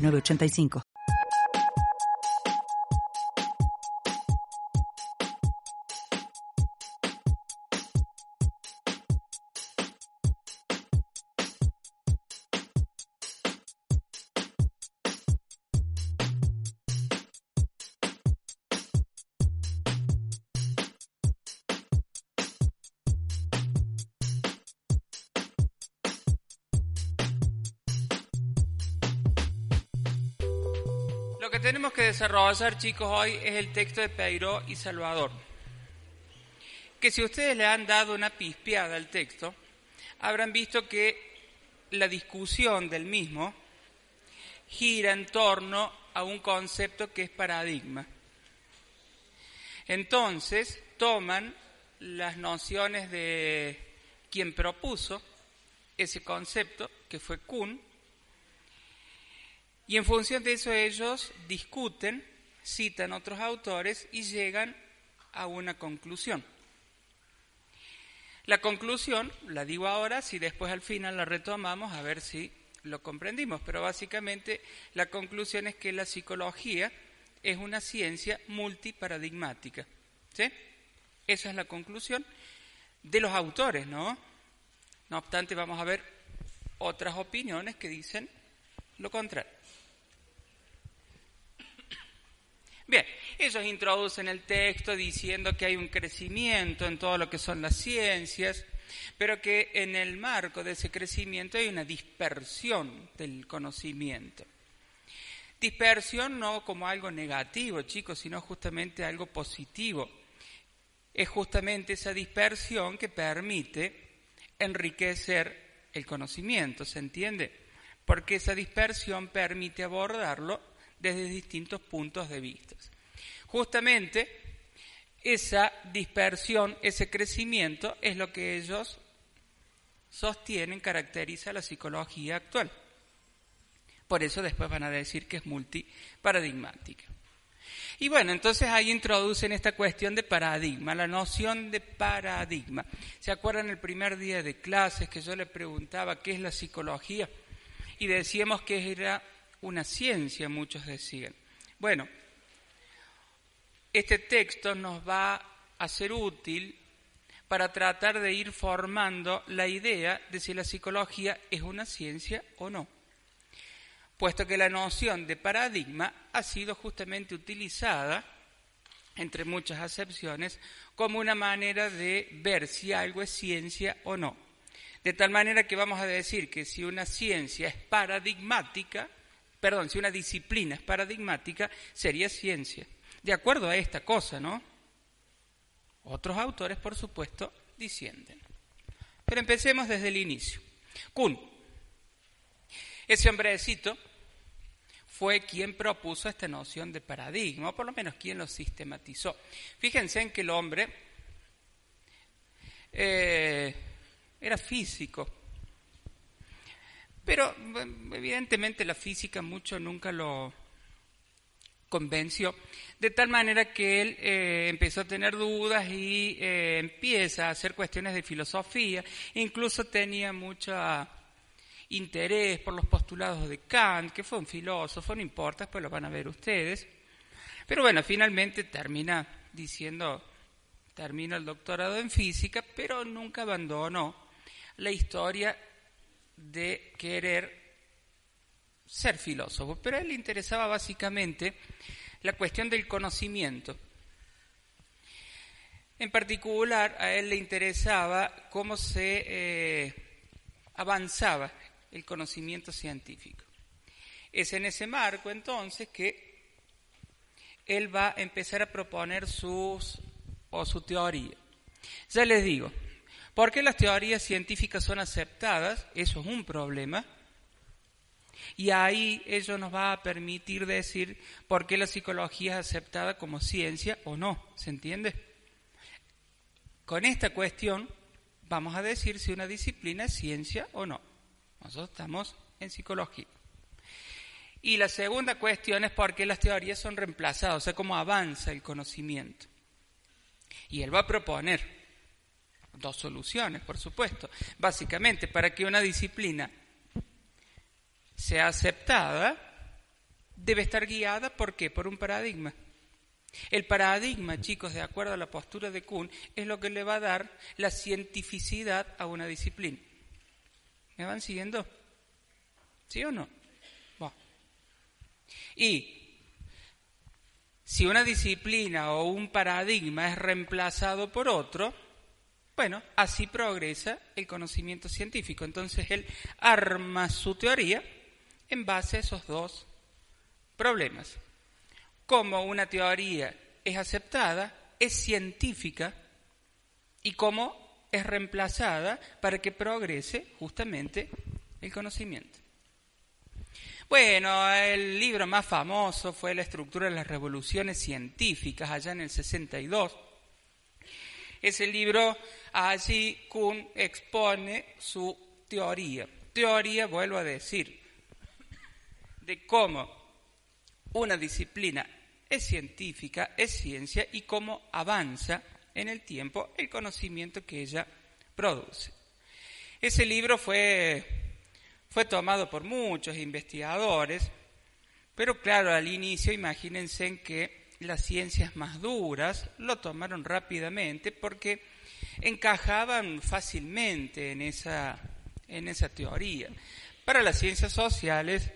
985. Desarrollar, chicos, hoy es el texto de Peiró y Salvador. Que si ustedes le han dado una pispeada al texto, habrán visto que la discusión del mismo gira en torno a un concepto que es paradigma. Entonces, toman las nociones de quien propuso ese concepto, que fue Kuhn, y en función de eso ellos discuten, citan otros autores y llegan a una conclusión. La conclusión, la digo ahora, si después al final la retomamos a ver si lo comprendimos, pero básicamente la conclusión es que la psicología es una ciencia multiparadigmática. ¿Sí? Esa es la conclusión de los autores, ¿no? No obstante, vamos a ver otras opiniones que dicen lo contrario. Bien, ellos introducen el texto diciendo que hay un crecimiento en todo lo que son las ciencias, pero que en el marco de ese crecimiento hay una dispersión del conocimiento. Dispersión no como algo negativo, chicos, sino justamente algo positivo. Es justamente esa dispersión que permite enriquecer el conocimiento, ¿se entiende? Porque esa dispersión permite abordarlo desde distintos puntos de vista. Justamente esa dispersión, ese crecimiento es lo que ellos sostienen, caracteriza la psicología actual. Por eso después van a decir que es multiparadigmática. Y bueno, entonces ahí introducen esta cuestión de paradigma, la noción de paradigma. ¿Se acuerdan el primer día de clases que yo le preguntaba qué es la psicología? Y decíamos que era una ciencia, muchos decían. Bueno, este texto nos va a ser útil para tratar de ir formando la idea de si la psicología es una ciencia o no, puesto que la noción de paradigma ha sido justamente utilizada, entre muchas acepciones, como una manera de ver si algo es ciencia o no. De tal manera que vamos a decir que si una ciencia es paradigmática, perdón, si una disciplina es paradigmática, sería ciencia. De acuerdo a esta cosa, ¿no? Otros autores, por supuesto, disienten. Pero empecemos desde el inicio. Kuhn, ese hombrecito, fue quien propuso esta noción de paradigma, o por lo menos quien lo sistematizó. Fíjense en que el hombre eh, era físico, pero evidentemente la física mucho nunca lo convenció, de tal manera que él eh, empezó a tener dudas y eh, empieza a hacer cuestiones de filosofía, incluso tenía mucho interés por los postulados de Kant, que fue un filósofo, no importa, después lo van a ver ustedes, pero bueno, finalmente termina diciendo, termina el doctorado en física, pero nunca abandonó la historia de querer ser filósofo, pero a él le interesaba básicamente la cuestión del conocimiento. En particular, a él le interesaba cómo se eh, avanzaba el conocimiento científico. Es en ese marco entonces que él va a empezar a proponer sus o su teoría. Ya les digo, ¿Por qué las teorías científicas son aceptadas? Eso es un problema. Y ahí eso nos va a permitir decir por qué la psicología es aceptada como ciencia o no, ¿se entiende? Con esta cuestión vamos a decir si una disciplina es ciencia o no. Nosotros estamos en psicología. Y la segunda cuestión es por qué las teorías son reemplazadas, o sea, cómo avanza el conocimiento. Y él va a proponer dos soluciones, por supuesto. Básicamente, para que una disciplina sea aceptada, debe estar guiada, ¿por qué? Por un paradigma. El paradigma, chicos, de acuerdo a la postura de Kuhn, es lo que le va a dar la cientificidad a una disciplina. ¿Me van siguiendo? ¿Sí o no? Y si una disciplina o un paradigma es reemplazado por otro, bueno, así progresa el conocimiento científico. Entonces él arma su teoría en base a esos dos problemas. Cómo una teoría es aceptada, es científica y cómo es reemplazada para que progrese justamente el conocimiento. Bueno, el libro más famoso fue La estructura de las revoluciones científicas, allá en el 62. Ese libro, allí Kuhn expone su teoría. Teoría, vuelvo a decir, de cómo una disciplina es científica, es ciencia y cómo avanza en el tiempo el conocimiento que ella produce. Ese libro fue fue tomado por muchos investigadores, pero claro, al inicio imagínense en que las ciencias más duras lo tomaron rápidamente porque encajaban fácilmente en esa, en esa teoría. Para las ciencias sociales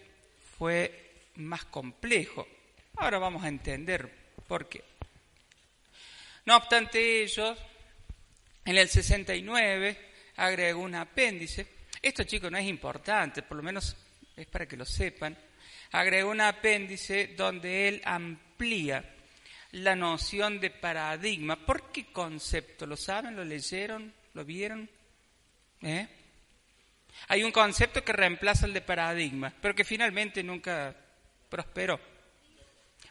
fue más complejo. Ahora vamos a entender por qué. No obstante ellos, en el 69 agregó un apéndice esto, chicos, no es importante, por lo menos es para que lo sepan. Agregó un apéndice donde él amplía la noción de paradigma. ¿Por qué concepto? ¿Lo saben? ¿Lo leyeron? ¿Lo vieron? ¿Eh? Hay un concepto que reemplaza el de paradigma, pero que finalmente nunca prosperó.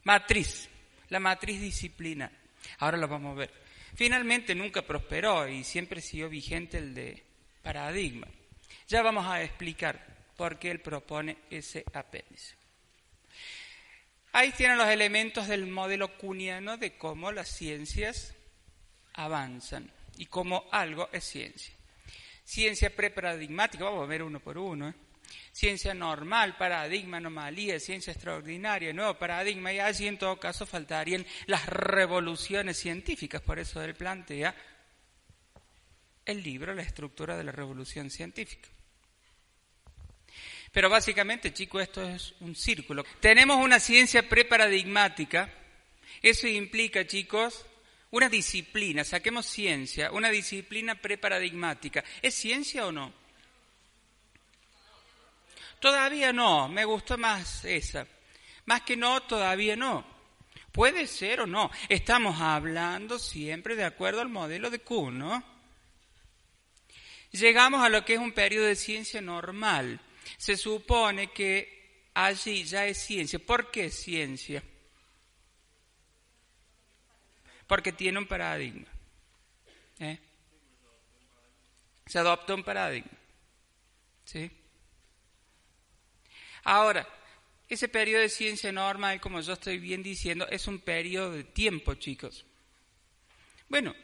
Matriz, la matriz disciplina. Ahora lo vamos a ver. Finalmente nunca prosperó y siempre siguió vigente el de paradigma. Ya vamos a explicar por qué él propone ese apéndice. Ahí tienen los elementos del modelo cuniano de cómo las ciencias avanzan y cómo algo es ciencia. Ciencia preparadigmática, vamos a ver uno por uno. ¿eh? Ciencia normal, paradigma, anomalía, ciencia extraordinaria, nuevo paradigma, y allí en todo caso faltarían las revoluciones científicas, por eso él plantea el libro La estructura de la revolución científica. Pero básicamente, chicos, esto es un círculo. Tenemos una ciencia preparadigmática. Eso implica, chicos, una disciplina. Saquemos ciencia, una disciplina preparadigmática. ¿Es ciencia o no? Todavía no. Me gustó más esa. Más que no, todavía no. Puede ser o no. Estamos hablando siempre de acuerdo al modelo de Kuhn, ¿no? Llegamos a lo que es un periodo de ciencia normal se supone que allí ya es ciencia. ¿Por qué es ciencia? Porque tiene un paradigma. ¿eh? Se adopta un paradigma. ¿Sí? Ahora, ese periodo de ciencia normal, como yo estoy bien diciendo, es un periodo de tiempo, chicos. Bueno,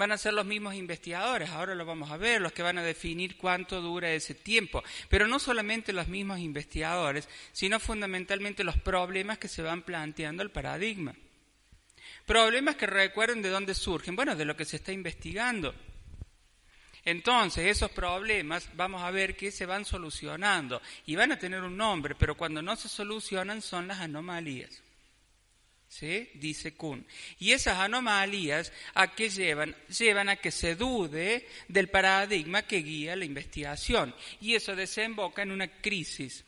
van a ser los mismos investigadores, ahora lo vamos a ver, los que van a definir cuánto dura ese tiempo. Pero no solamente los mismos investigadores, sino fundamentalmente los problemas que se van planteando al paradigma. Problemas que recuerden de dónde surgen, bueno, de lo que se está investigando. Entonces, esos problemas vamos a ver que se van solucionando y van a tener un nombre, pero cuando no se solucionan son las anomalías. ¿Sí? Dice Kuhn. Y esas anomalías a qué llevan? Llevan a que se dude del paradigma que guía la investigación. Y eso desemboca en una crisis.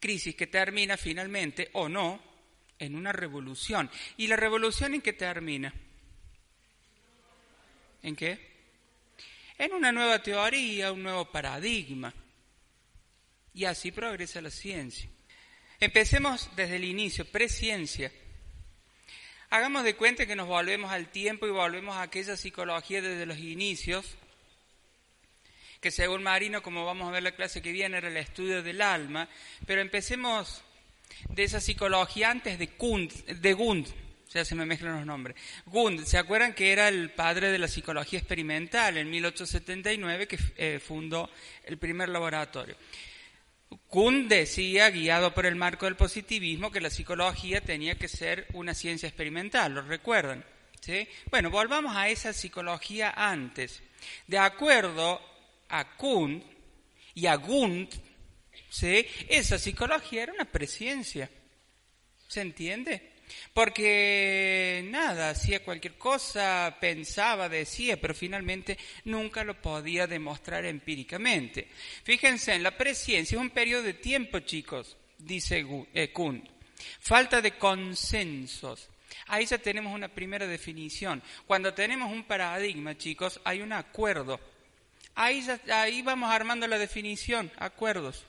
Crisis que termina finalmente, o no, en una revolución. ¿Y la revolución en qué termina? ¿En qué? En una nueva teoría, un nuevo paradigma. Y así progresa la ciencia. Empecemos desde el inicio, presciencia. Hagamos de cuenta que nos volvemos al tiempo y volvemos a aquella psicología desde los inicios, que según Marino, como vamos a ver la clase que viene, era el estudio del alma, pero empecemos de esa psicología antes de, Kund, de Gund, ya se me mezclan los nombres. Gund, ¿se acuerdan que era el padre de la psicología experimental en 1879 que eh, fundó el primer laboratorio? Kuhn decía, guiado por el marco del positivismo, que la psicología tenía que ser una ciencia experimental, ¿lo recuerdan? ¿Sí? Bueno, volvamos a esa psicología antes. De acuerdo a Kuhn y a Gund, ¿sí? esa psicología era una presencia. ¿Se entiende? Porque nada, hacía cualquier cosa, pensaba, decía, pero finalmente nunca lo podía demostrar empíricamente. Fíjense, en la presciencia es un periodo de tiempo, chicos, dice eh, Kuhn. Falta de consensos. Ahí ya tenemos una primera definición. Cuando tenemos un paradigma, chicos, hay un acuerdo. Ahí, ahí vamos armando la definición, acuerdos.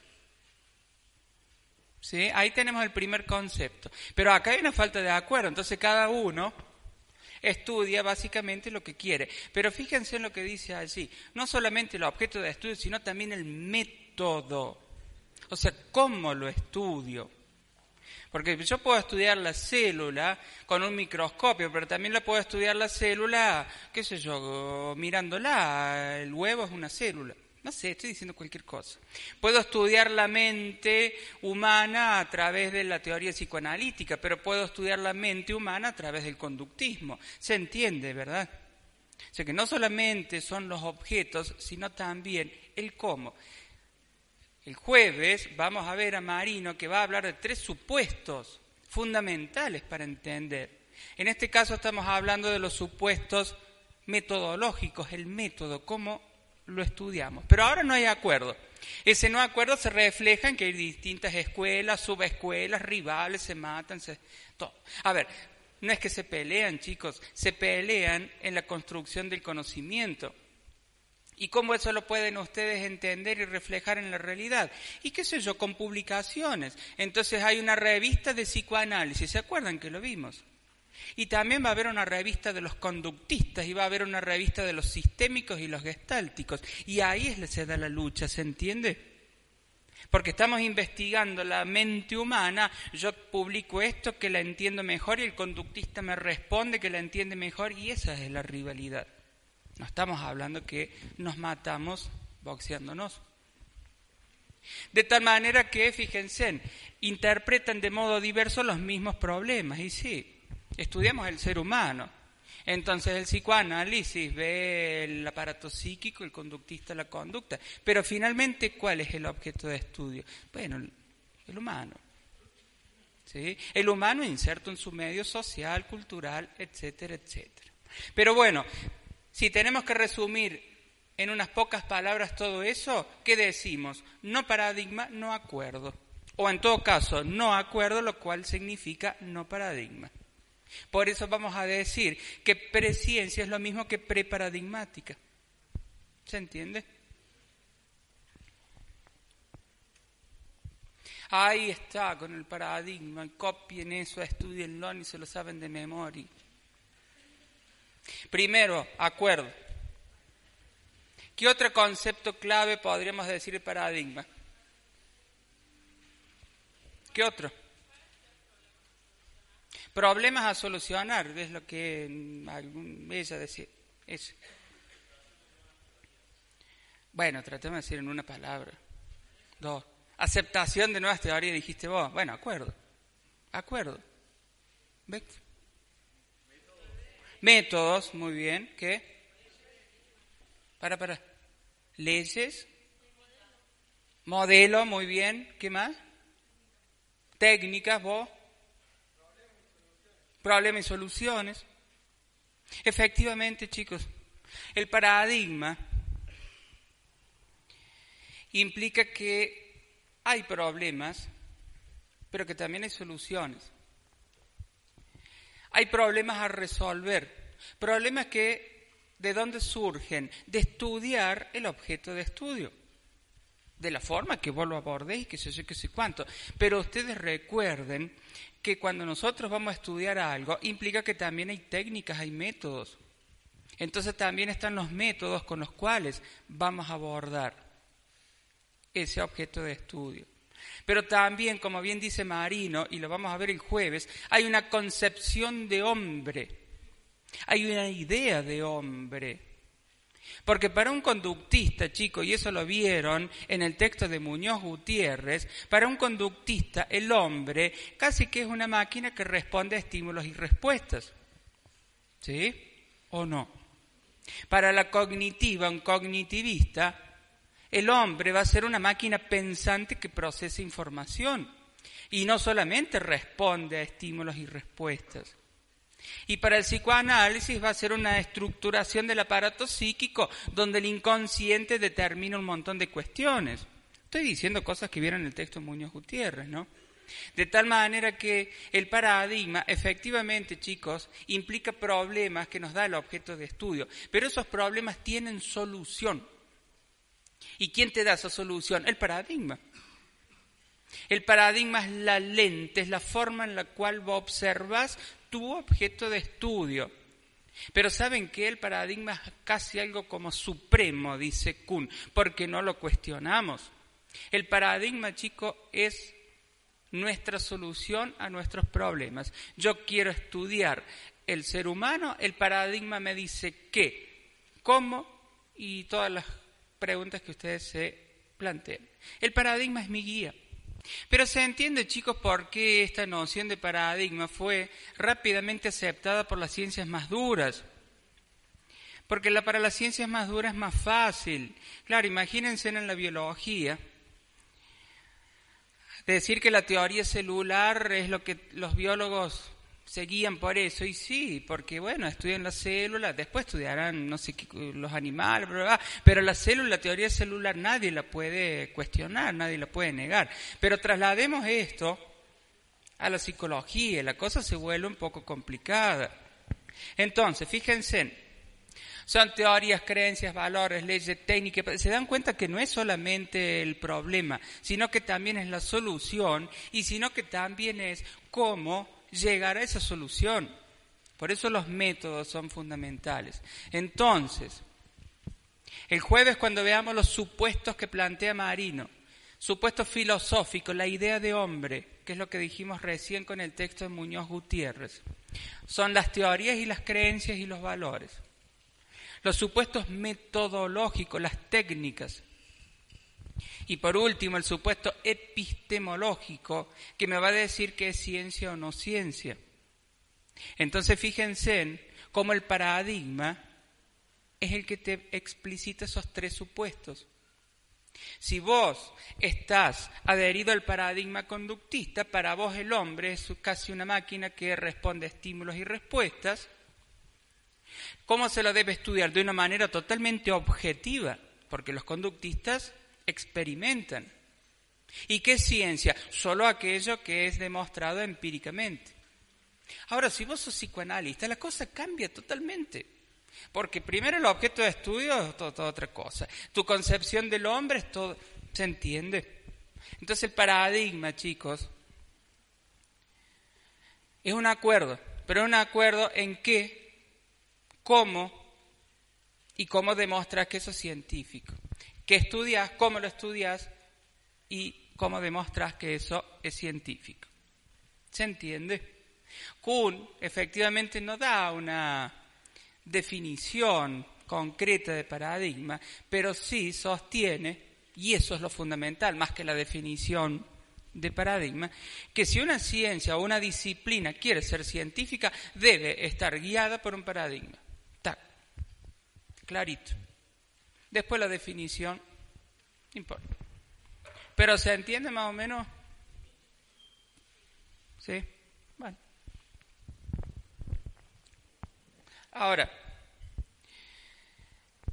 ¿Sí? Ahí tenemos el primer concepto. Pero acá hay una falta de acuerdo, entonces cada uno estudia básicamente lo que quiere. Pero fíjense en lo que dice allí, no solamente el objeto de estudio, sino también el método. O sea, ¿cómo lo estudio? Porque yo puedo estudiar la célula con un microscopio, pero también la puedo estudiar la célula, qué sé yo, mirándola. El huevo es una célula. No sé, estoy diciendo cualquier cosa. Puedo estudiar la mente humana a través de la teoría psicoanalítica, pero puedo estudiar la mente humana a través del conductismo. Se entiende, ¿verdad? O sea que no solamente son los objetos, sino también el cómo. El jueves vamos a ver a Marino que va a hablar de tres supuestos fundamentales para entender. En este caso estamos hablando de los supuestos metodológicos, el método, cómo lo estudiamos. Pero ahora no hay acuerdo. Ese no acuerdo se refleja en que hay distintas escuelas, subescuelas, rivales, se matan, se... Todo. A ver, no es que se pelean, chicos, se pelean en la construcción del conocimiento. ¿Y cómo eso lo pueden ustedes entender y reflejar en la realidad? Y qué sé yo, con publicaciones. Entonces hay una revista de psicoanálisis, ¿se acuerdan que lo vimos? Y también va a haber una revista de los conductistas y va a haber una revista de los sistémicos y los gestálticos. Y ahí es, se da la lucha, ¿se entiende? Porque estamos investigando la mente humana, yo publico esto que la entiendo mejor y el conductista me responde que la entiende mejor y esa es la rivalidad. No estamos hablando que nos matamos boxeándonos. De tal manera que, fíjense, interpretan de modo diverso los mismos problemas. Y sí, estudiamos el ser humano. Entonces el psicoanálisis ve el aparato psíquico, el conductista la conducta. Pero finalmente, ¿cuál es el objeto de estudio? Bueno, el, humano. ¿Sí? El humano inserto en su medio social, cultural, etcétera, etcétera. Pero bueno, si tenemos que resumir en unas pocas palabras todo eso, ¿qué decimos? No paradigma, no acuerdo. O en todo caso, no acuerdo, lo cual significa no paradigma. Por eso vamos a decir que presciencia es lo mismo que preparadigmática. ¿Se entiende? Ahí está con el paradigma, copien eso, estudienlo y se lo saben de memoria. Primero, acuerdo. ¿Qué otro concepto clave podríamos decir paradigma? ¿Qué otro? Problemas a solucionar, es lo que ella decía. Bueno, tratemos de decir en una palabra. Dos. Aceptación de nuevas teorías, dijiste vos. Bueno, acuerdo. Acuerdo. ¿Ves? Métodos, muy bien. ¿Qué? Para, para. Leyes. Modelo, muy bien. ¿Qué más? Técnicas, vos problemas y soluciones. Efectivamente, chicos, el paradigma implica que hay problemas, pero que también hay soluciones. Hay problemas a resolver, problemas que, ¿de dónde surgen? De estudiar el objeto de estudio. de la forma que vos lo abordéis, que sé yo, que sé cuánto. Pero ustedes recuerden que cuando nosotros vamos a estudiar algo, implica que también hay técnicas, hay métodos. Entonces también están los métodos con los cuales vamos a abordar ese objeto de estudio. Pero también, como bien dice Marino, y lo vamos a ver el jueves, hay una concepción de hombre, hay una idea de hombre. Porque para un conductista, chicos, y eso lo vieron en el texto de Muñoz Gutiérrez, para un conductista el hombre casi que es una máquina que responde a estímulos y respuestas. ¿Sí? ¿O no? Para la cognitiva, un cognitivista, el hombre va a ser una máquina pensante que procesa información y no solamente responde a estímulos y respuestas. Y para el psicoanálisis va a ser una estructuración del aparato psíquico donde el inconsciente determina un montón de cuestiones. Estoy diciendo cosas que vieron en el texto Muñoz Gutiérrez, ¿no? De tal manera que el paradigma, efectivamente, chicos, implica problemas que nos da el objeto de estudio, pero esos problemas tienen solución. ¿Y quién te da esa solución? El paradigma. El paradigma es la lente, es la forma en la cual vos observas tu objeto de estudio. Pero saben que el paradigma es casi algo como supremo, dice Kuhn, porque no lo cuestionamos. El paradigma, chico, es nuestra solución a nuestros problemas. Yo quiero estudiar el ser humano, el paradigma me dice qué, cómo y todas las preguntas que ustedes se planteen. El paradigma es mi guía. Pero se entiende, chicos, por qué esta noción de paradigma fue rápidamente aceptada por las ciencias más duras. Porque la, para las ciencias más duras es más fácil. Claro, imagínense en la biología. Decir que la teoría celular es lo que los biólogos seguían por eso. Y sí, porque bueno, estudian las células, después estudiarán, no sé, los animales, pero la célula, la teoría celular, nadie la puede cuestionar, nadie la puede negar. Pero traslademos esto a la psicología, la cosa se vuelve un poco complicada. Entonces, fíjense, son teorías, creencias, valores, leyes, técnicas. Se dan cuenta que no es solamente el problema, sino que también es la solución y sino que también es cómo llegar a esa solución. Por eso los métodos son fundamentales. Entonces, el jueves cuando veamos los supuestos que plantea Marino, supuestos filosóficos, la idea de hombre, que es lo que dijimos recién con el texto de Muñoz Gutiérrez, son las teorías y las creencias y los valores. Los supuestos metodológicos, las técnicas, y por último, el supuesto epistemológico, que me va a decir que es ciencia o no ciencia. Entonces fíjense en cómo el paradigma es el que te explicita esos tres supuestos. Si vos estás adherido al paradigma conductista, para vos el hombre es casi una máquina que responde a estímulos y respuestas. ¿Cómo se lo debe estudiar? De una manera totalmente objetiva, porque los conductistas experimentan. ¿Y qué ciencia? Solo aquello que es demostrado empíricamente. Ahora, si vos sos psicoanalista, la cosa cambia totalmente. Porque primero el objeto de estudio es otra cosa. Tu concepción del hombre es todo. ¿Se entiende? Entonces el paradigma, chicos, es un acuerdo. Pero un acuerdo en qué, cómo y cómo demostras que eso es científico qué estudias, cómo lo estudias y cómo demostras que eso es científico. ¿Se entiende? Kuhn efectivamente no da una definición concreta de paradigma, pero sí sostiene, y eso es lo fundamental, más que la definición de paradigma, que si una ciencia o una disciplina quiere ser científica, debe estar guiada por un paradigma. Está clarito. Después la definición, no importa. Pero se entiende más o menos. ¿Sí? Bueno. Ahora,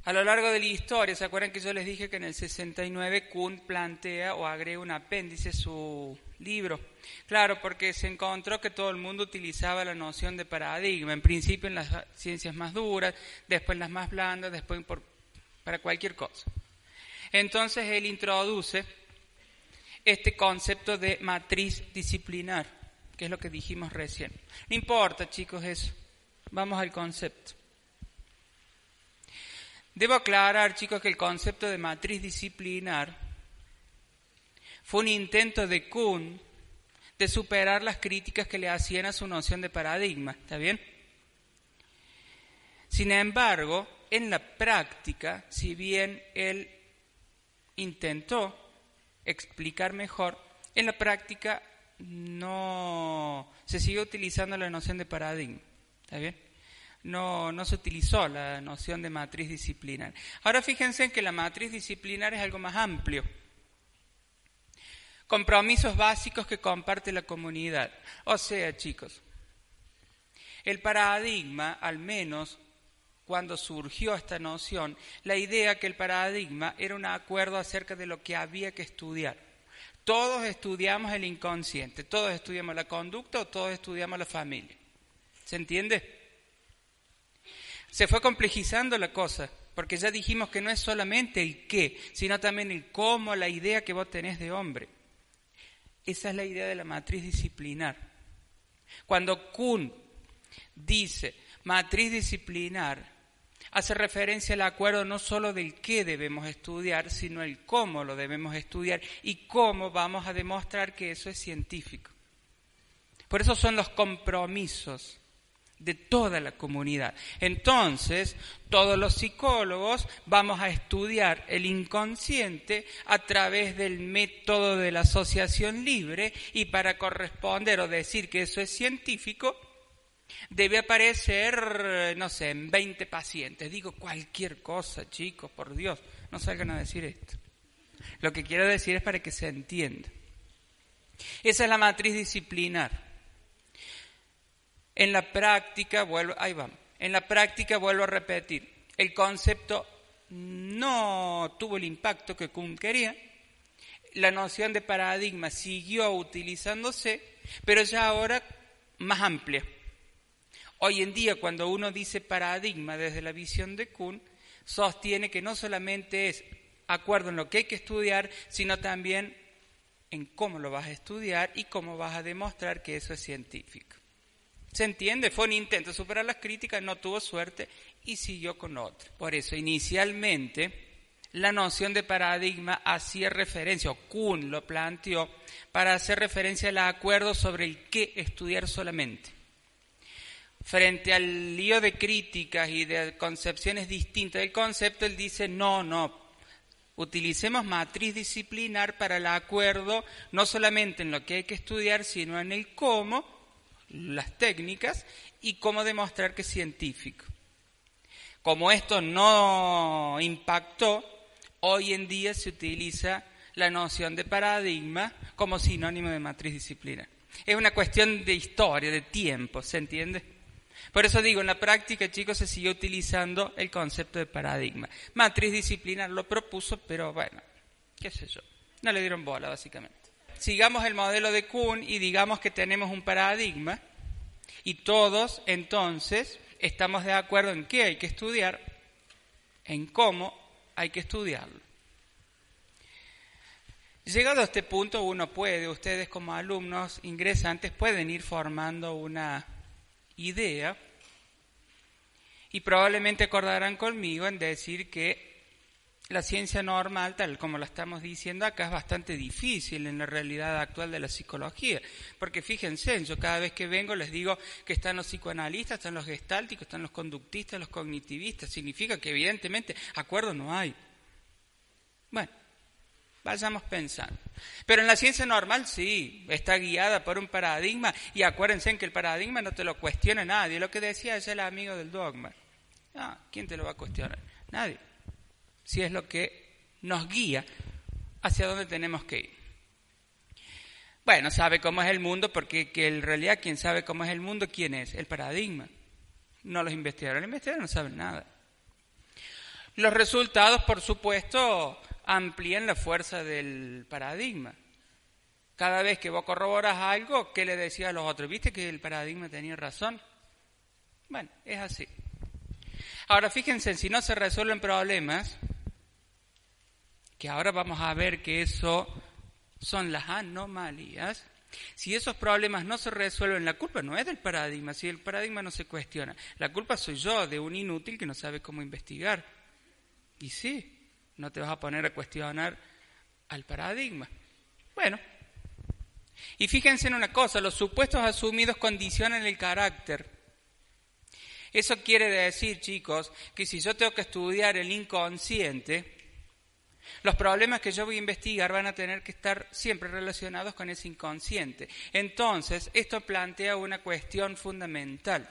a lo largo de la historia, ¿se acuerdan que yo les dije que en el 69 Kuhn plantea o agrega un apéndice su libro? Claro, porque se encontró que todo el mundo utilizaba la noción de paradigma, en principio en las ciencias más duras, después en las más blandas, después por para cualquier cosa. Entonces él introduce este concepto de matriz disciplinar, que es lo que dijimos recién. No importa, chicos, eso. Vamos al concepto. Debo aclarar, chicos, que el concepto de matriz disciplinar fue un intento de Kuhn de superar las críticas que le hacían a su noción de paradigma. ¿Está bien? Sin embargo, en la práctica, si bien él intentó explicar mejor, en la práctica no se sigue utilizando la noción de paradigma. ¿Está bien? No, no se utilizó la noción de matriz disciplinar. Ahora fíjense en que la matriz disciplinar es algo más amplio. Compromisos básicos que comparte la comunidad. O sea, chicos, el paradigma, al menos cuando surgió esta noción, la idea que el paradigma era un acuerdo acerca de lo que había que estudiar. Todos estudiamos el inconsciente, todos estudiamos la conducta o todos estudiamos la familia. ¿Se entiende? Se fue complejizando la cosa, porque ya dijimos que no es solamente el qué, sino también el cómo, la idea que vos tenés de hombre. Esa es la idea de la matriz disciplinar. Cuando Kuhn dice matriz disciplinar, hace referencia al acuerdo no solo del qué debemos estudiar, sino el cómo lo debemos estudiar y cómo vamos a demostrar que eso es científico. Por eso son los compromisos de toda la comunidad. Entonces, todos los psicólogos vamos a estudiar el inconsciente a través del método de la asociación libre y para corresponder o decir que eso es científico, Debe aparecer, no sé, en 20 pacientes. Digo cualquier cosa, chicos, por Dios, no salgan a decir esto. Lo que quiero decir es para que se entienda. Esa es la matriz disciplinar. En la práctica, vuelvo, ahí vamos, en la práctica vuelvo a repetir, el concepto no tuvo el impacto que Kuhn quería, la noción de paradigma siguió utilizándose, pero ya ahora más amplia. Hoy en día, cuando uno dice paradigma desde la visión de Kuhn, sostiene que no solamente es acuerdo en lo que hay que estudiar, sino también en cómo lo vas a estudiar y cómo vas a demostrar que eso es científico. ¿Se entiende? Fue un intento de superar las críticas, no tuvo suerte y siguió con otro. Por eso, inicialmente, la noción de paradigma hacía referencia, o Kuhn lo planteó, para hacer referencia al acuerdo sobre el qué estudiar solamente frente al lío de críticas y de concepciones distintas del concepto, él dice, no, no, utilicemos matriz disciplinar para el acuerdo, no solamente en lo que hay que estudiar, sino en el cómo, las técnicas y cómo demostrar que es científico. Como esto no impactó, hoy en día se utiliza la noción de paradigma como sinónimo de matriz disciplinar. Es una cuestión de historia, de tiempo, ¿se entiende? Por eso digo, en la práctica, chicos, se siguió utilizando el concepto de paradigma. Matriz disciplinar lo propuso, pero bueno, qué sé yo, no le dieron bola, básicamente. Sigamos el modelo de Kuhn y digamos que tenemos un paradigma y todos, entonces, estamos de acuerdo en qué hay que estudiar, en cómo hay que estudiarlo. Llegado a este punto, uno puede, ustedes como alumnos ingresantes, pueden ir formando una idea y probablemente acordarán conmigo en decir que la ciencia normal, tal como la estamos diciendo acá, es bastante difícil en la realidad actual de la psicología. Porque fíjense, yo cada vez que vengo les digo que están los psicoanalistas, están los gestálticos, están los conductistas, los cognitivistas. Significa que evidentemente acuerdo no hay. Bueno, Vayamos pensando. Pero en la ciencia normal sí, está guiada por un paradigma y acuérdense en que el paradigma no te lo cuestiona nadie. Lo que decía es el amigo del dogma. Ah, ¿Quién te lo va a cuestionar? Nadie. Si es lo que nos guía hacia dónde tenemos que ir. Bueno, sabe cómo es el mundo porque que en realidad quien sabe cómo es el mundo, ¿quién es? El paradigma. No los investigadores. Los investigadores no saben nada. Los resultados, por supuesto, amplían la fuerza del paradigma. Cada vez que vos corroboras algo, ¿qué le decías a los otros? ¿Viste que el paradigma tenía razón? Bueno, es así. Ahora fíjense, si no se resuelven problemas, que ahora vamos a ver que eso son las anomalías, si esos problemas no se resuelven, la culpa no es del paradigma, si el paradigma no se cuestiona, la culpa soy yo, de un inútil que no sabe cómo investigar. Y sí, no te vas a poner a cuestionar al paradigma. Bueno, y fíjense en una cosa, los supuestos asumidos condicionan el carácter. Eso quiere decir, chicos, que si yo tengo que estudiar el inconsciente, los problemas que yo voy a investigar van a tener que estar siempre relacionados con ese inconsciente. Entonces, esto plantea una cuestión fundamental.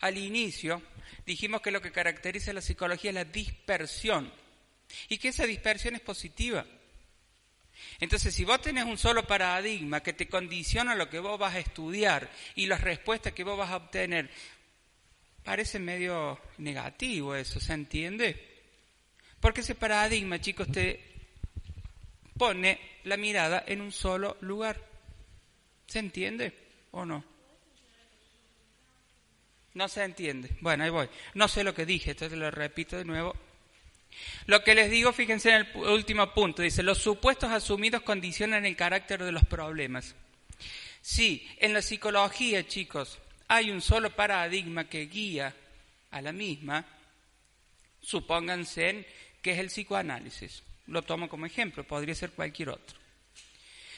Al inicio dijimos que lo que caracteriza la psicología es la dispersión y que esa dispersión es positiva. Entonces, si vos tenés un solo paradigma que te condiciona lo que vos vas a estudiar y las respuestas que vos vas a obtener, parece medio negativo eso, ¿se entiende? Porque ese paradigma, chicos, te pone la mirada en un solo lugar. ¿Se entiende o no? No se entiende. Bueno, ahí voy. No sé lo que dije, entonces lo repito de nuevo. Lo que les digo, fíjense en el último punto, dice, los supuestos asumidos condicionan el carácter de los problemas. Sí, en la psicología, chicos, hay un solo paradigma que guía a la misma, supónganse que es el psicoanálisis. Lo tomo como ejemplo, podría ser cualquier otro.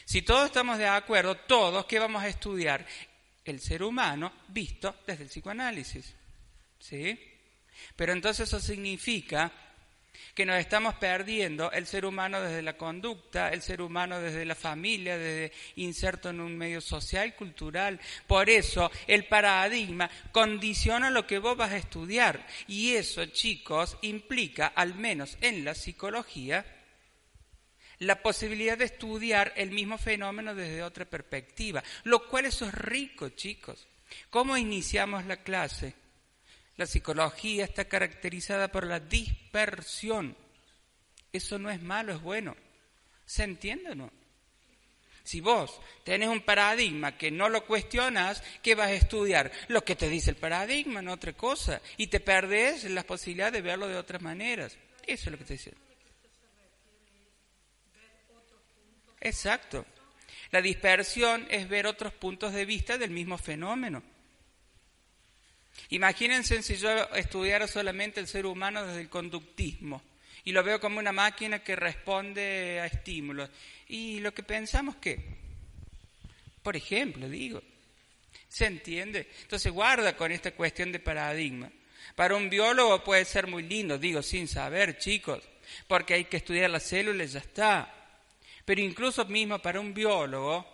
Si todos estamos de acuerdo, todos, ¿qué vamos a estudiar? El ser humano visto desde el psicoanálisis. ¿Sí? Pero entonces eso significa que nos estamos perdiendo el ser humano desde la conducta, el ser humano desde la familia, desde inserto en un medio social, cultural. Por eso el paradigma condiciona lo que vos vas a estudiar. Y eso, chicos, implica, al menos en la psicología, la posibilidad de estudiar el mismo fenómeno desde otra perspectiva, lo cual eso es rico, chicos. ¿Cómo iniciamos la clase? La psicología está caracterizada por la dispersión. Eso no es malo, es bueno. ¿Se entiende o no? Si vos tenés un paradigma que no lo cuestionas, ¿qué vas a estudiar? Lo que te dice el paradigma, no otra cosa. Y te perdés la posibilidad de verlo de otras maneras. Eso es lo que te dice. Exacto. La dispersión es ver otros puntos de vista del mismo fenómeno. Imagínense si yo estudiara solamente el ser humano desde el conductismo y lo veo como una máquina que responde a estímulos. Y lo que pensamos que, por ejemplo, digo, ¿se entiende? Entonces guarda con esta cuestión de paradigma. Para un biólogo puede ser muy lindo, digo, sin saber, chicos, porque hay que estudiar las células y ya está. Pero incluso mismo para un biólogo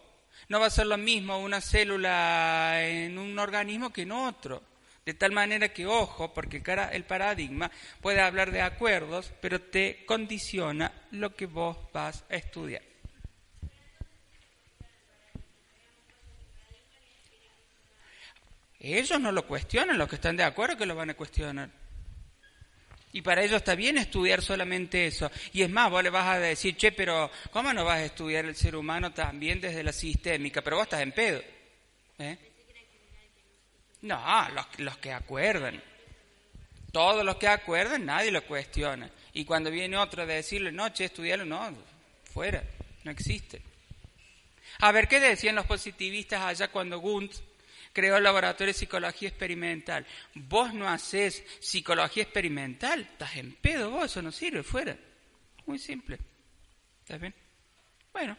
no va a ser lo mismo una célula en un organismo que en otro. De tal manera que, ojo, porque el paradigma puede hablar de acuerdos, pero te condiciona lo que vos vas a estudiar. Ellos no lo cuestionan, los que están de acuerdo que lo van a cuestionar. Y para ellos está bien estudiar solamente eso. Y es más, vos le vas a decir, che, pero ¿cómo no vas a estudiar el ser humano también desde la sistémica? Pero vos estás en pedo. ¿eh? No, los, que acuerdan. Todos los que acuerdan, nadie lo cuestiona. Y cuando viene otro a decirle, no, che, estudiarlo, no, fuera, no existe. A ver, ¿qué decían los positivistas allá cuando Gunt creó el laboratorio de psicología experimental? Vos no haces psicología experimental, estás en pedo vos, eso no sirve, fuera. Muy simple. ¿Estás bien? Bueno,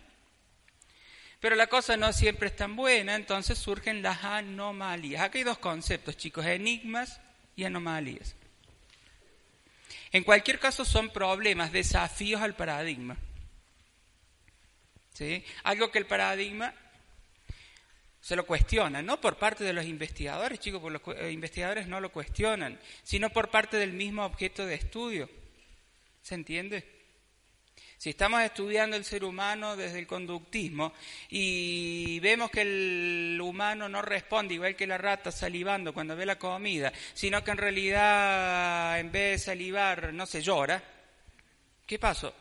pero la cosa no siempre es tan buena, entonces surgen las anomalías. Aquí hay dos conceptos, chicos, enigmas y anomalías. En cualquier caso son problemas, desafíos al paradigma. ¿Sí? Algo que el paradigma se lo cuestiona, no por parte de los investigadores, chicos, porque los eh, investigadores no lo cuestionan, sino por parte del mismo objeto de estudio. ¿Se entiende? Si estamos estudiando el ser humano desde el conductismo y vemos que el humano no responde igual que la rata salivando cuando ve la comida, sino que en realidad en vez de salivar no se llora, ¿qué pasó?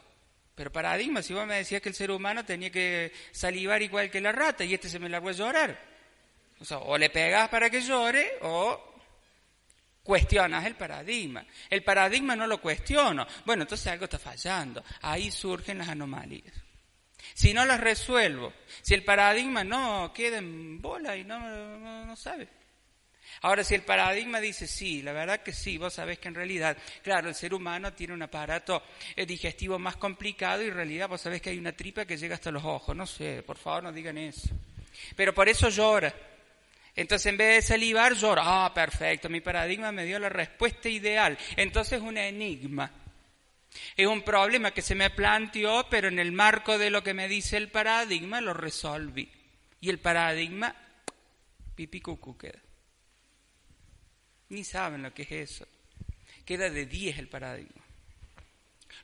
Pero paradigma, si vos me decías que el ser humano tenía que salivar igual que la rata y este se me largó a llorar. O, sea, o le pegás para que llore o Cuestionas el paradigma. El paradigma no lo cuestiono. Bueno, entonces algo está fallando. Ahí surgen las anomalías. Si no las resuelvo, si el paradigma no queda en bola y no, no, sabe. Ahora, si el paradigma dice sí, la verdad que sí, vos sabés que en realidad, claro, el ser humano tiene un aparato eh, digestivo más complicado y en realidad vos sabés que hay una tripa que llega hasta los ojos. No sé, por favor no digan eso. Pero por eso llora. Entonces, en vez de salivar, llora. Ah, perfecto, mi paradigma me dio la respuesta ideal. Entonces, es un enigma. Es un problema que se me planteó, pero en el marco de lo que me dice el paradigma lo resolví. Y el paradigma, pipi cucú queda. Ni saben lo que es eso. Queda de 10 el paradigma.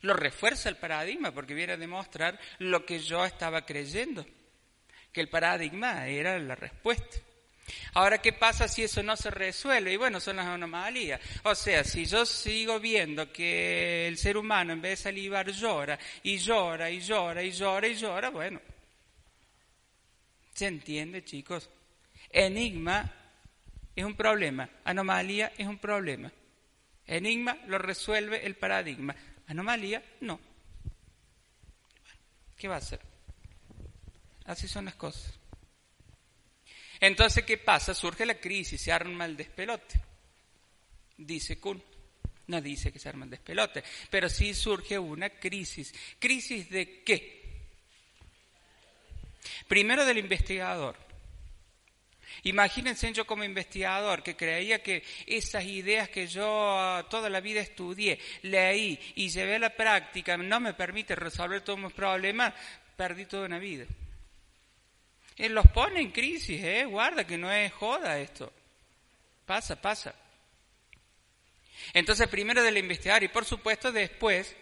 Lo refuerza el paradigma porque viene a demostrar lo que yo estaba creyendo, que el paradigma era la respuesta. Ahora, ¿qué pasa si eso no se resuelve? Y bueno, son las anomalías. O sea, si yo sigo viendo que el ser humano en vez de salivar llora y llora y llora y llora y llora, bueno. ¿Se entiende, chicos? Enigma es un problema, anomalía es un problema. Enigma lo resuelve el paradigma, anomalía no. ¿Qué va a hacer? Así son las cosas. Entonces, ¿qué pasa? Surge la crisis, se arma el despelote. Dice Kuhn. No dice que se arma el despelote, pero sí surge una crisis. ¿Crisis de qué? Primero del investigador. Imagínense yo como investigador que creía que esas ideas que yo ah, toda la vida estudié, leí y llevé a la práctica no me permite resolver todos mis problemas, perdí toda una vida. Él los pone en crisis, ¿eh? Guarda que no es joda esto. Pasa, pasa. Entonces, primero del investigar y por supuesto después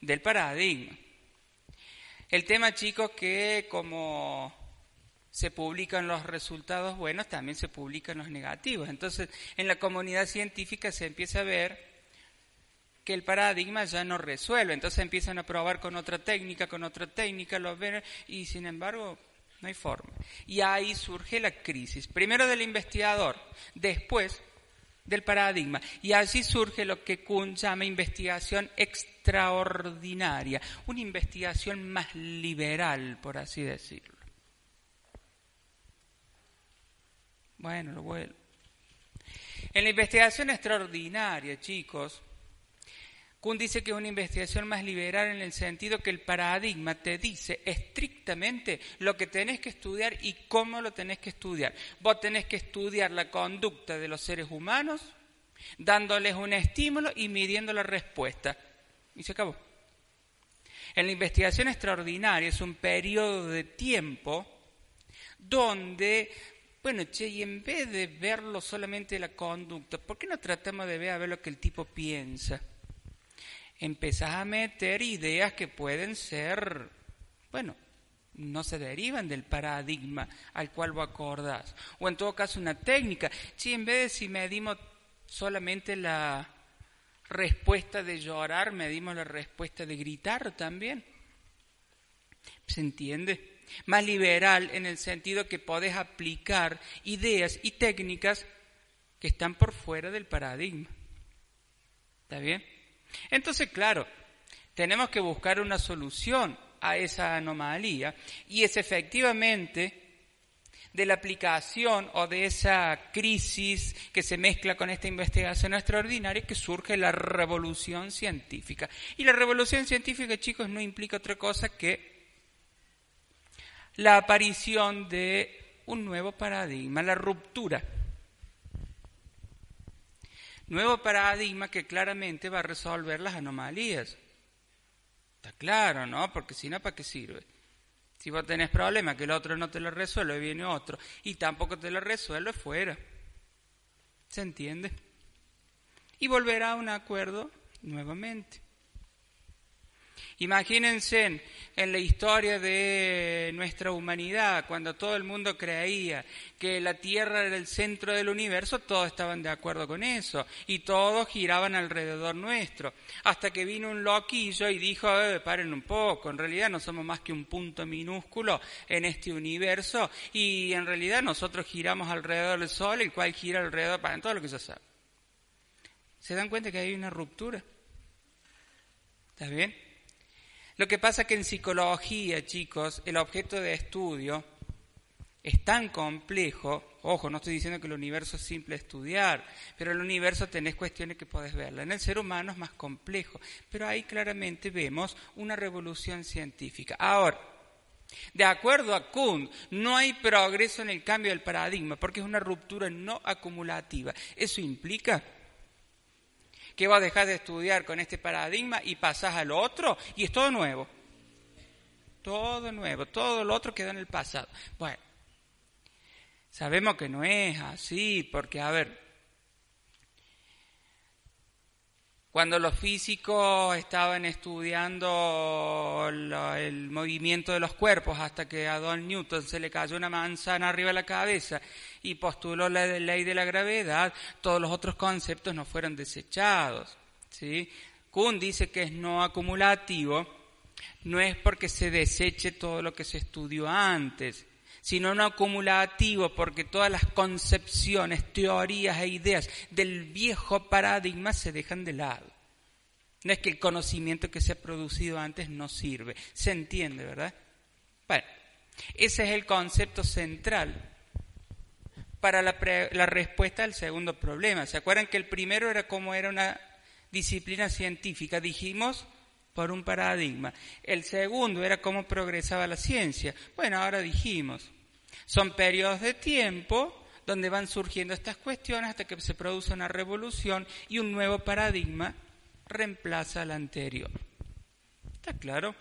del paradigma. El tema, chicos, que como se publican los resultados buenos, también se publican los negativos. Entonces, en la comunidad científica se empieza a ver que el paradigma ya no resuelve. Entonces empiezan a probar con otra técnica, con otra técnica, los ven, y sin embargo no hay forma. Y ahí surge la crisis, primero del investigador, después del paradigma. Y allí surge lo que Kuhn llama investigación extraordinaria, una investigación más liberal, por así decirlo. Bueno, lo vuelvo. En la investigación extraordinaria, chicos, Kuhn dice que es una investigación más liberal en el sentido que el paradigma te dice estrictamente lo que tenés que estudiar y cómo lo tenés que estudiar. Vos tenés que estudiar la conducta de los seres humanos, dándoles un estímulo y midiendo la respuesta. Y se acabó. En la investigación extraordinaria es un periodo de tiempo donde, bueno, che, y en vez de verlo solamente la conducta, ¿por qué no tratamos de ver a ver lo que el tipo piensa? Empezás a meter ideas que pueden ser, bueno, no se derivan del paradigma al cual vos acordás. O en todo caso una técnica. Si en vez de si medimos solamente la respuesta de llorar, medimos la respuesta de gritar también. ¿Se entiende? Más liberal en el sentido que podés aplicar ideas y técnicas que están por fuera del paradigma. ¿Está bien? Entonces, claro, tenemos que buscar una solución a esa anomalía y es efectivamente de la aplicación o de esa crisis que se mezcla con esta investigación extraordinaria que surge la revolución científica. Y la revolución científica, chicos, no implica otra cosa que la aparición de un nuevo paradigma, la ruptura Nuevo paradigma que claramente va a resolver las anomalías. Está claro, ¿no? Porque si no, ¿para qué sirve? Si vos tenés problemas que el otro no te lo resuelve, viene otro y tampoco te lo resuelve, fuera. ¿Se entiende? Y volverá a un acuerdo nuevamente. Imagínense en la historia de nuestra humanidad, cuando todo el mundo creía que la Tierra era el centro del universo, todos estaban de acuerdo con eso y todos giraban alrededor nuestro. Hasta que vino un loquillo y dijo, eh, paren un poco, en realidad no somos más que un punto minúsculo en este universo y en realidad nosotros giramos alrededor del Sol, el cual gira alrededor, para todo lo que se sabe. ¿Se dan cuenta que hay una ruptura? ¿Está bien? Lo que pasa es que en psicología, chicos, el objeto de estudio es tan complejo, ojo, no estoy diciendo que el universo es simple estudiar, pero el universo tenés cuestiones que podés verla. En el ser humano es más complejo, pero ahí claramente vemos una revolución científica. Ahora, de acuerdo a Kuhn, no hay progreso en el cambio del paradigma porque es una ruptura no acumulativa. Eso implica que vos dejás de estudiar con este paradigma y pasás al otro y es todo nuevo. Todo nuevo, todo lo otro queda en el pasado. Bueno, sabemos que no es así porque, a ver, Cuando los físicos estaban estudiando el movimiento de los cuerpos hasta que a Don Newton se le cayó una manzana arriba de la cabeza y postuló la ley de la gravedad, todos los otros conceptos no fueron desechados. ¿sí? Kuhn dice que es no acumulativo, no es porque se deseche todo lo que se estudió antes, sino no acumulativo, porque todas las concepciones, teorías e ideas del viejo paradigma se dejan de lado. No es que el conocimiento que se ha producido antes no sirve. Se entiende, ¿verdad? Bueno, ese es el concepto central para la, la, respuesta al segundo problema. ¿Se acuerdan que el primero era cómo era una disciplina científica? Dijimos por un paradigma. El segundo era cómo progresaba la ciencia. Bueno, ahora dijimos, son periodos de tiempo donde van surgiendo estas cuestiones hasta que se produce una revolución y un nuevo paradigma reemplaza al anterior. ¿Está claro?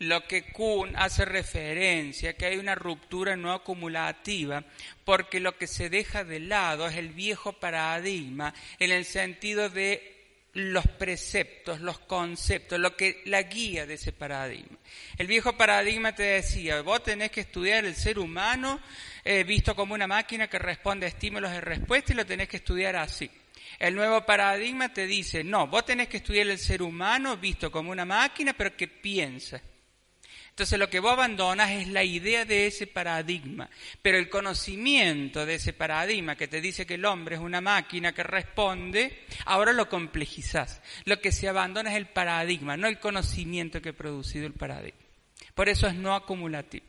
Lo que Kuhn hace referencia, que hay una ruptura no acumulativa, porque lo que se deja de lado es el viejo paradigma en el sentido de los preceptos, los conceptos, lo que la guía de ese paradigma. El viejo paradigma te decía, vos tenés que estudiar el ser humano eh, visto como una máquina que responde a estímulos y respuesta y lo tenés que estudiar así. El nuevo paradigma te dice, no, vos tenés que estudiar el ser humano visto como una máquina pero que piensa. Entonces lo que vos abandonas es la idea de ese paradigma, pero el conocimiento de ese paradigma que te dice que el hombre es una máquina que responde, ahora lo complejizás. Lo que se abandona es el paradigma, no el conocimiento que ha producido el paradigma. Por eso es no acumulativo.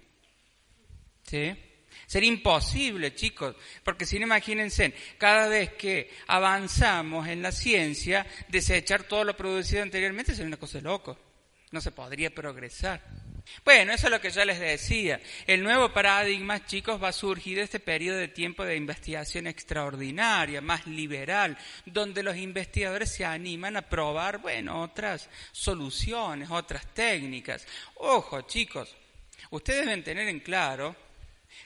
¿Sí? Sería imposible, chicos, porque si no imagínense, cada vez que avanzamos en la ciencia, desechar todo lo producido anteriormente sería una cosa de loco. No se podría progresar. Bueno, eso es lo que yo les decía. El nuevo paradigma, chicos, va a surgir de este periodo de tiempo de investigación extraordinaria, más liberal, donde los investigadores se animan a probar, bueno, otras soluciones, otras técnicas. Ojo, chicos, ustedes deben tener en claro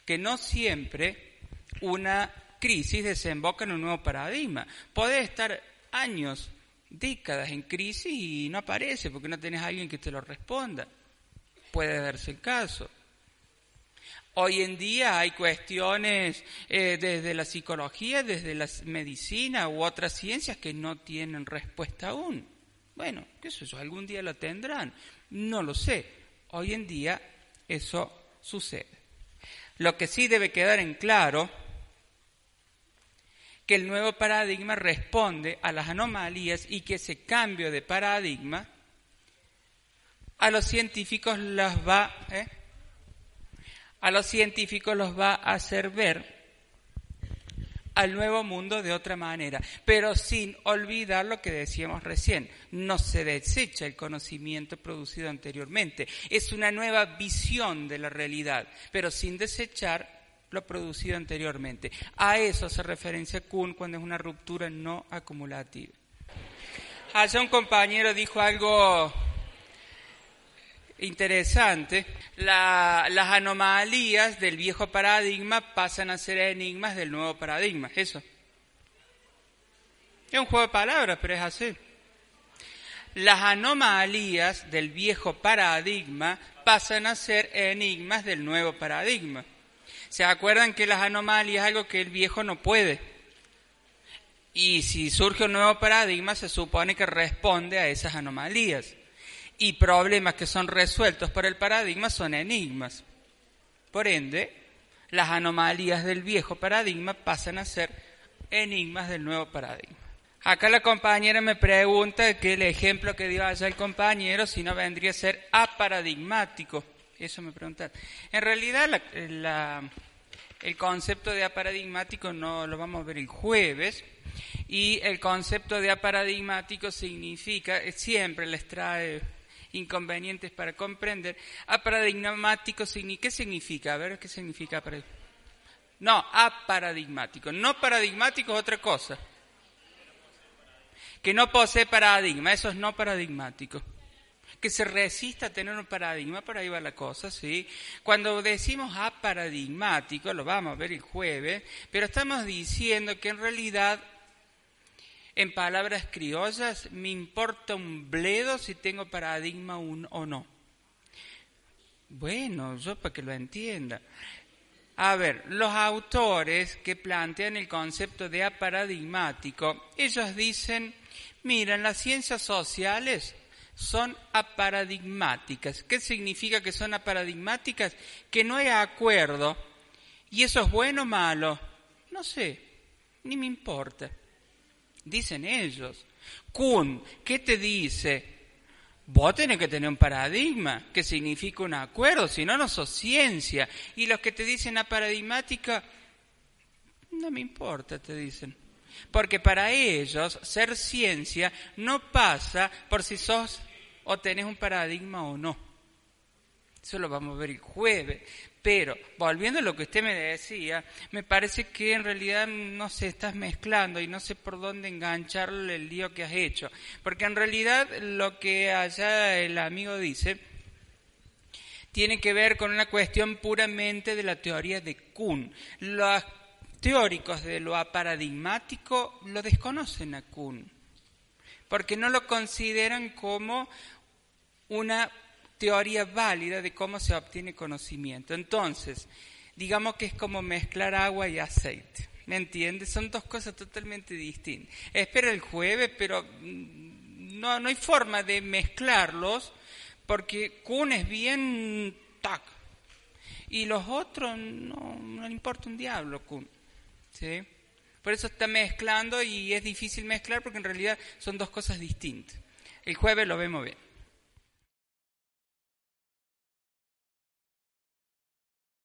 que no siempre una crisis desemboca en un nuevo paradigma. Puede estar años, décadas en crisis y no aparece porque no tenés a alguien que te lo responda puede darse el caso. Hoy en día hay cuestiones eh, desde la psicología, desde la medicina u otras ciencias que no tienen respuesta aún. Bueno, qué es eso, algún día lo tendrán. No lo sé. Hoy en día eso sucede. Lo que sí debe quedar en claro que el nuevo paradigma responde a las anomalías y que ese cambio de paradigma a los científicos los va, ¿eh? a los científicos los va a hacer ver al nuevo mundo de otra manera, pero sin olvidar lo que decíamos recién, no se desecha el conocimiento producido anteriormente, es una nueva visión de la realidad, pero sin desechar lo producido anteriormente. A eso se referencia Kuhn cuando es una ruptura no acumulativa. Allá un compañero dijo algo interesante, las anomalías del viejo paradigma pasan a ser enigmas del nuevo paradigma. Eso. Es un juego de palabras, pero es así. Las anomalías del viejo paradigma pasan a ser enigmas del nuevo paradigma. ¿Se acuerdan que las anomalías es algo que el viejo no puede? Y si surge un nuevo paradigma, se supone que responde a esas anomalías y problemas que son resueltos por el paradigma son enigmas. Por ende, las anomalías del viejo paradigma pasan a ser enigmas del nuevo paradigma. Acá la compañera me pregunta que el ejemplo que dio allá el compañero, si no vendría a ser aparadigmático. Eso me preguntan. En realidad, el concepto de aparadigmático no lo vamos a ver el jueves. Y el concepto de aparadigmático significa, siempre les trae inconvenientes para comprender. Aparadigmático, ¿qué significa? A ver, ¿qué significa aparadigmático? No, aparadigmático. No paradigmático es otra cosa. Que no posee paradigma, eso es no paradigmático. Que se resista a tener un paradigma, por ahí va la cosa, ¿sí? Cuando decimos aparadigmático, lo vamos a ver el jueves, pero estamos diciendo que en realidad en palabras criollas, me importa un bledo si tengo paradigma o no. Bueno, yo para que lo entienda. A ver, los autores que plantean el concepto de aparadigmático, ellos dicen, miren, las ciencias sociales son aparadigmáticas. ¿Qué significa que son aparadigmáticas? Que no hay acuerdo. ¿Y eso es bueno o malo? No sé, ni me importa. Dicen ellos. Kuhn, ¿qué te dice? Vos tenés que tener un paradigma que significa un acuerdo, si no, no sos ciencia. Y los que te dicen a paradigmática, no me importa, te dicen. Porque para ellos ser ciencia no pasa por si sos o tenés un paradigma o no. Eso lo vamos a ver el jueves. Pero, volviendo a lo que usted me decía, me parece que en realidad no se estás mezclando y no sé por dónde engancharle el lío que has hecho. Porque en realidad lo que allá el amigo dice tiene que ver con una cuestión puramente de la teoría de Kuhn. Los teóricos de lo aparadigmático lo desconocen a Kuhn, porque no lo consideran como una teoría válida de cómo se obtiene conocimiento. Entonces, digamos que es como mezclar agua y aceite. ¿Me entiendes? Son dos cosas totalmente distintas. Espera el jueves, pero mm, no, no hay forma de mezclarlos porque Kuhn es bien tac. Y los otros no, no le importa un diablo, Kuhn. ¿Sí? Por eso está mezclando y es difícil mezclar porque en realidad son dos cosas distintas. El jueves lo vemos bien.